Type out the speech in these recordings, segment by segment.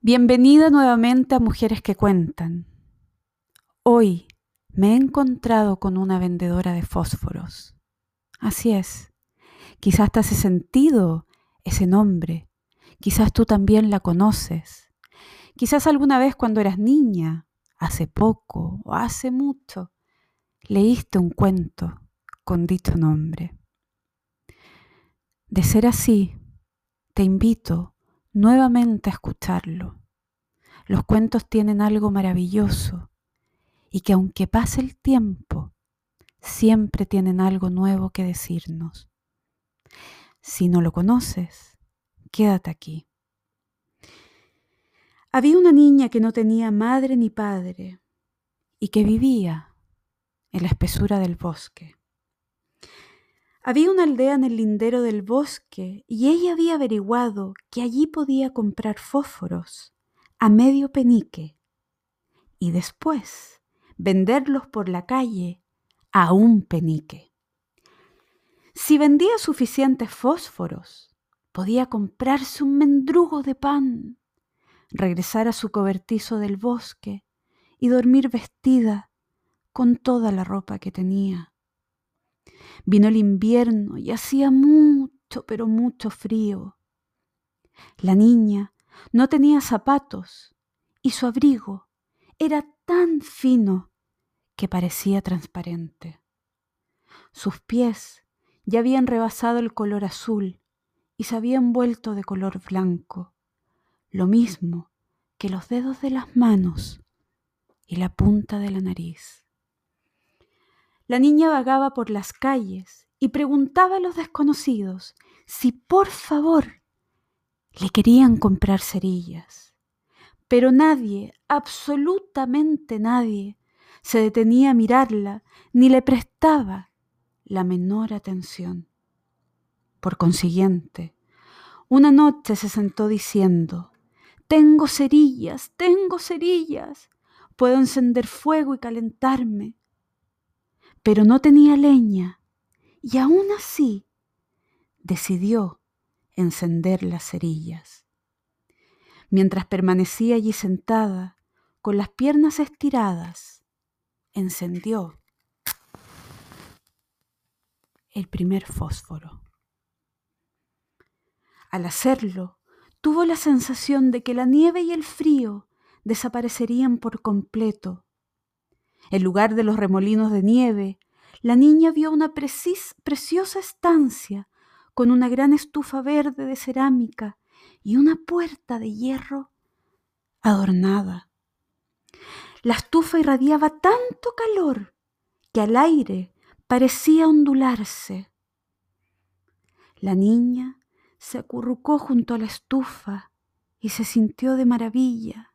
Bienvenida nuevamente a Mujeres que Cuentan. Hoy me he encontrado con una vendedora de fósforos. Así es, quizás te hace sentido ese nombre, quizás tú también la conoces, quizás alguna vez cuando eras niña, hace poco o hace mucho, leíste un cuento con dicho nombre. De ser así, te invito nuevamente a escucharlo. Los cuentos tienen algo maravilloso y que aunque pase el tiempo, siempre tienen algo nuevo que decirnos. Si no lo conoces, quédate aquí. Había una niña que no tenía madre ni padre y que vivía en la espesura del bosque. Había una aldea en el lindero del bosque y ella había averiguado que allí podía comprar fósforos a medio penique y después venderlos por la calle a un penique. Si vendía suficientes fósforos, podía comprarse un mendrugo de pan, regresar a su cobertizo del bosque y dormir vestida con toda la ropa que tenía. Vino el invierno y hacía mucho, pero mucho frío. La niña no tenía zapatos y su abrigo era tan fino que parecía transparente. Sus pies ya habían rebasado el color azul y se habían vuelto de color blanco, lo mismo que los dedos de las manos y la punta de la nariz. La niña vagaba por las calles y preguntaba a los desconocidos si por favor le querían comprar cerillas. Pero nadie, absolutamente nadie, se detenía a mirarla ni le prestaba la menor atención. Por consiguiente, una noche se sentó diciendo, Tengo cerillas, tengo cerillas, puedo encender fuego y calentarme, pero no tenía leña y aún así decidió encender las cerillas. Mientras permanecía allí sentada, con las piernas estiradas, encendió el primer fósforo. Al hacerlo, tuvo la sensación de que la nieve y el frío desaparecerían por completo en lugar de los remolinos de nieve, la niña vio una preciosa estancia con una gran estufa verde de cerámica y una puerta de hierro adornada. La estufa irradiaba tanto calor que al aire parecía ondularse. La niña se acurrucó junto a la estufa y se sintió de maravilla.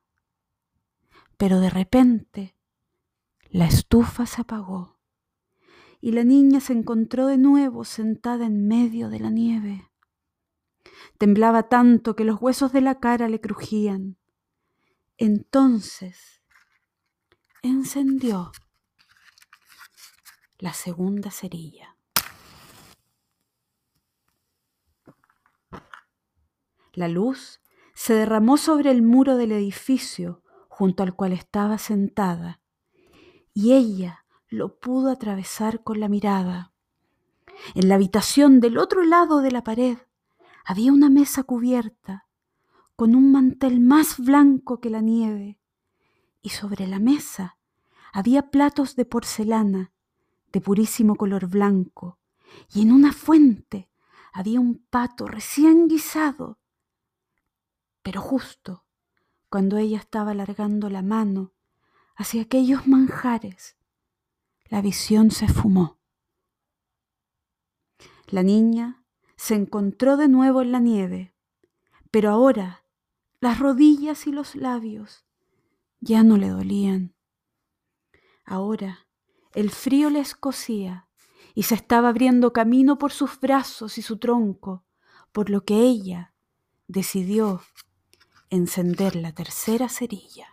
Pero de repente la estufa se apagó y la niña se encontró de nuevo sentada en medio de la nieve. Temblaba tanto que los huesos de la cara le crujían. Entonces encendió la segunda cerilla. La luz se derramó sobre el muro del edificio junto al cual estaba sentada y ella lo pudo atravesar con la mirada. En la habitación del otro lado de la pared había una mesa cubierta con un mantel más blanco que la nieve y sobre la mesa había platos de porcelana de purísimo color blanco y en una fuente había un pato recién guisado. Pero justo cuando ella estaba alargando la mano hacia aquellos manjares, la visión se fumó. La niña se encontró de nuevo en la nieve, pero ahora las rodillas y los labios ya no le dolían. Ahora el frío le escocía y se estaba abriendo camino por sus brazos y su tronco, por lo que ella decidió encender la tercera cerilla.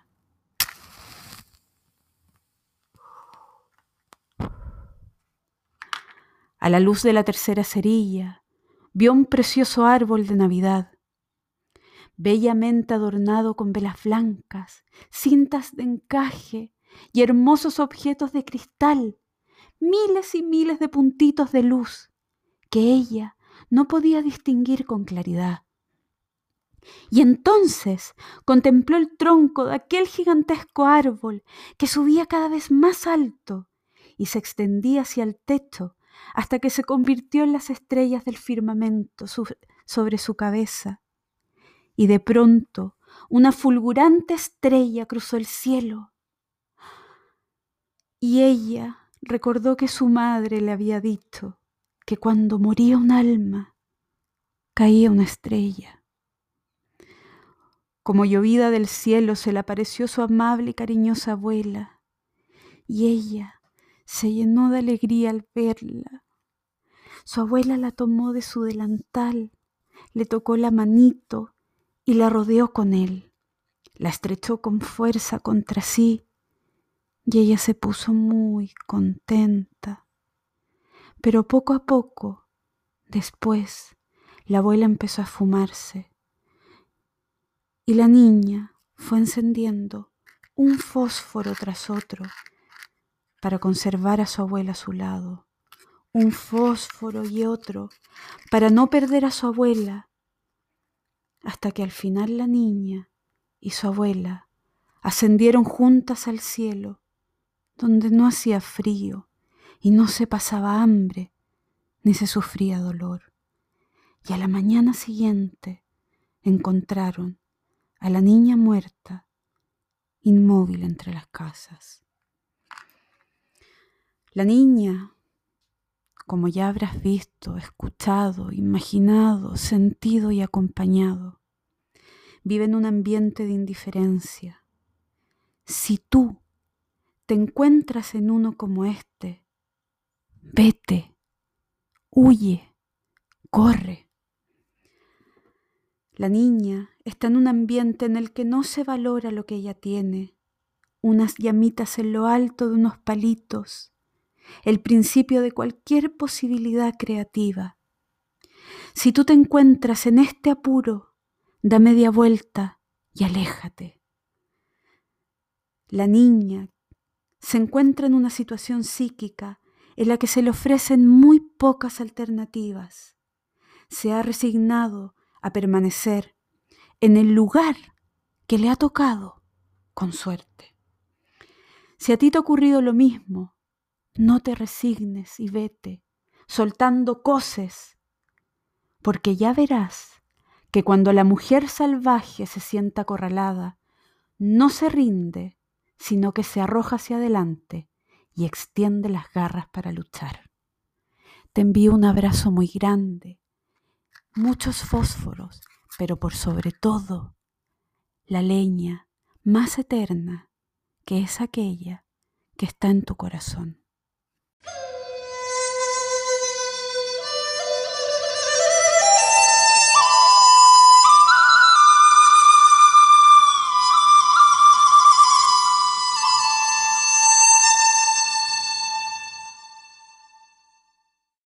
A la luz de la tercera cerilla, vio un precioso árbol de Navidad. bellamente adornado con velas blancas, cintas de encaje y hermosos objetos de cristal, miles y miles de puntitos de luz que ella no podía distinguir con claridad. Y entonces contempló el tronco de aquel gigantesco árbol que subía cada vez más alto y se extendía hacia el techo hasta que se convirtió en las estrellas del firmamento sobre su cabeza. Y de pronto una fulgurante estrella cruzó el cielo. Y ella recordó que su madre le había dicho que cuando moría un alma, caía una estrella. Como llovida del cielo se le apareció su amable y cariñosa abuela, y ella se llenó de alegría al verla. Su abuela la tomó de su delantal, le tocó la manito y la rodeó con él. La estrechó con fuerza contra sí y ella se puso muy contenta. Pero poco a poco, después, la abuela empezó a fumarse y la niña fue encendiendo un fósforo tras otro para conservar a su abuela a su lado, un fósforo y otro para no perder a su abuela, hasta que al final la niña y su abuela ascendieron juntas al cielo, donde no hacía frío y no se pasaba hambre ni se sufría dolor. Y a la mañana siguiente encontraron a la niña muerta, inmóvil entre las casas. La niña, como ya habrás visto, escuchado, imaginado, sentido y acompañado, vive en un ambiente de indiferencia. Si tú te encuentras en uno como este, vete, huye, corre. La niña está en un ambiente en el que no se valora lo que ella tiene, unas llamitas en lo alto de unos palitos, el principio de cualquier posibilidad creativa. Si tú te encuentras en este apuro, da media vuelta y aléjate. La niña se encuentra en una situación psíquica en la que se le ofrecen muy pocas alternativas. Se ha resignado a permanecer en el lugar que le ha tocado con suerte. Si a ti te ha ocurrido lo mismo, no te resignes y vete, soltando coces, porque ya verás que cuando la mujer salvaje se sienta acorralada, no se rinde, sino que se arroja hacia adelante y extiende las garras para luchar. Te envío un abrazo muy grande muchos fósforos, pero por sobre todo la leña más eterna que es aquella que está en tu corazón. Woo!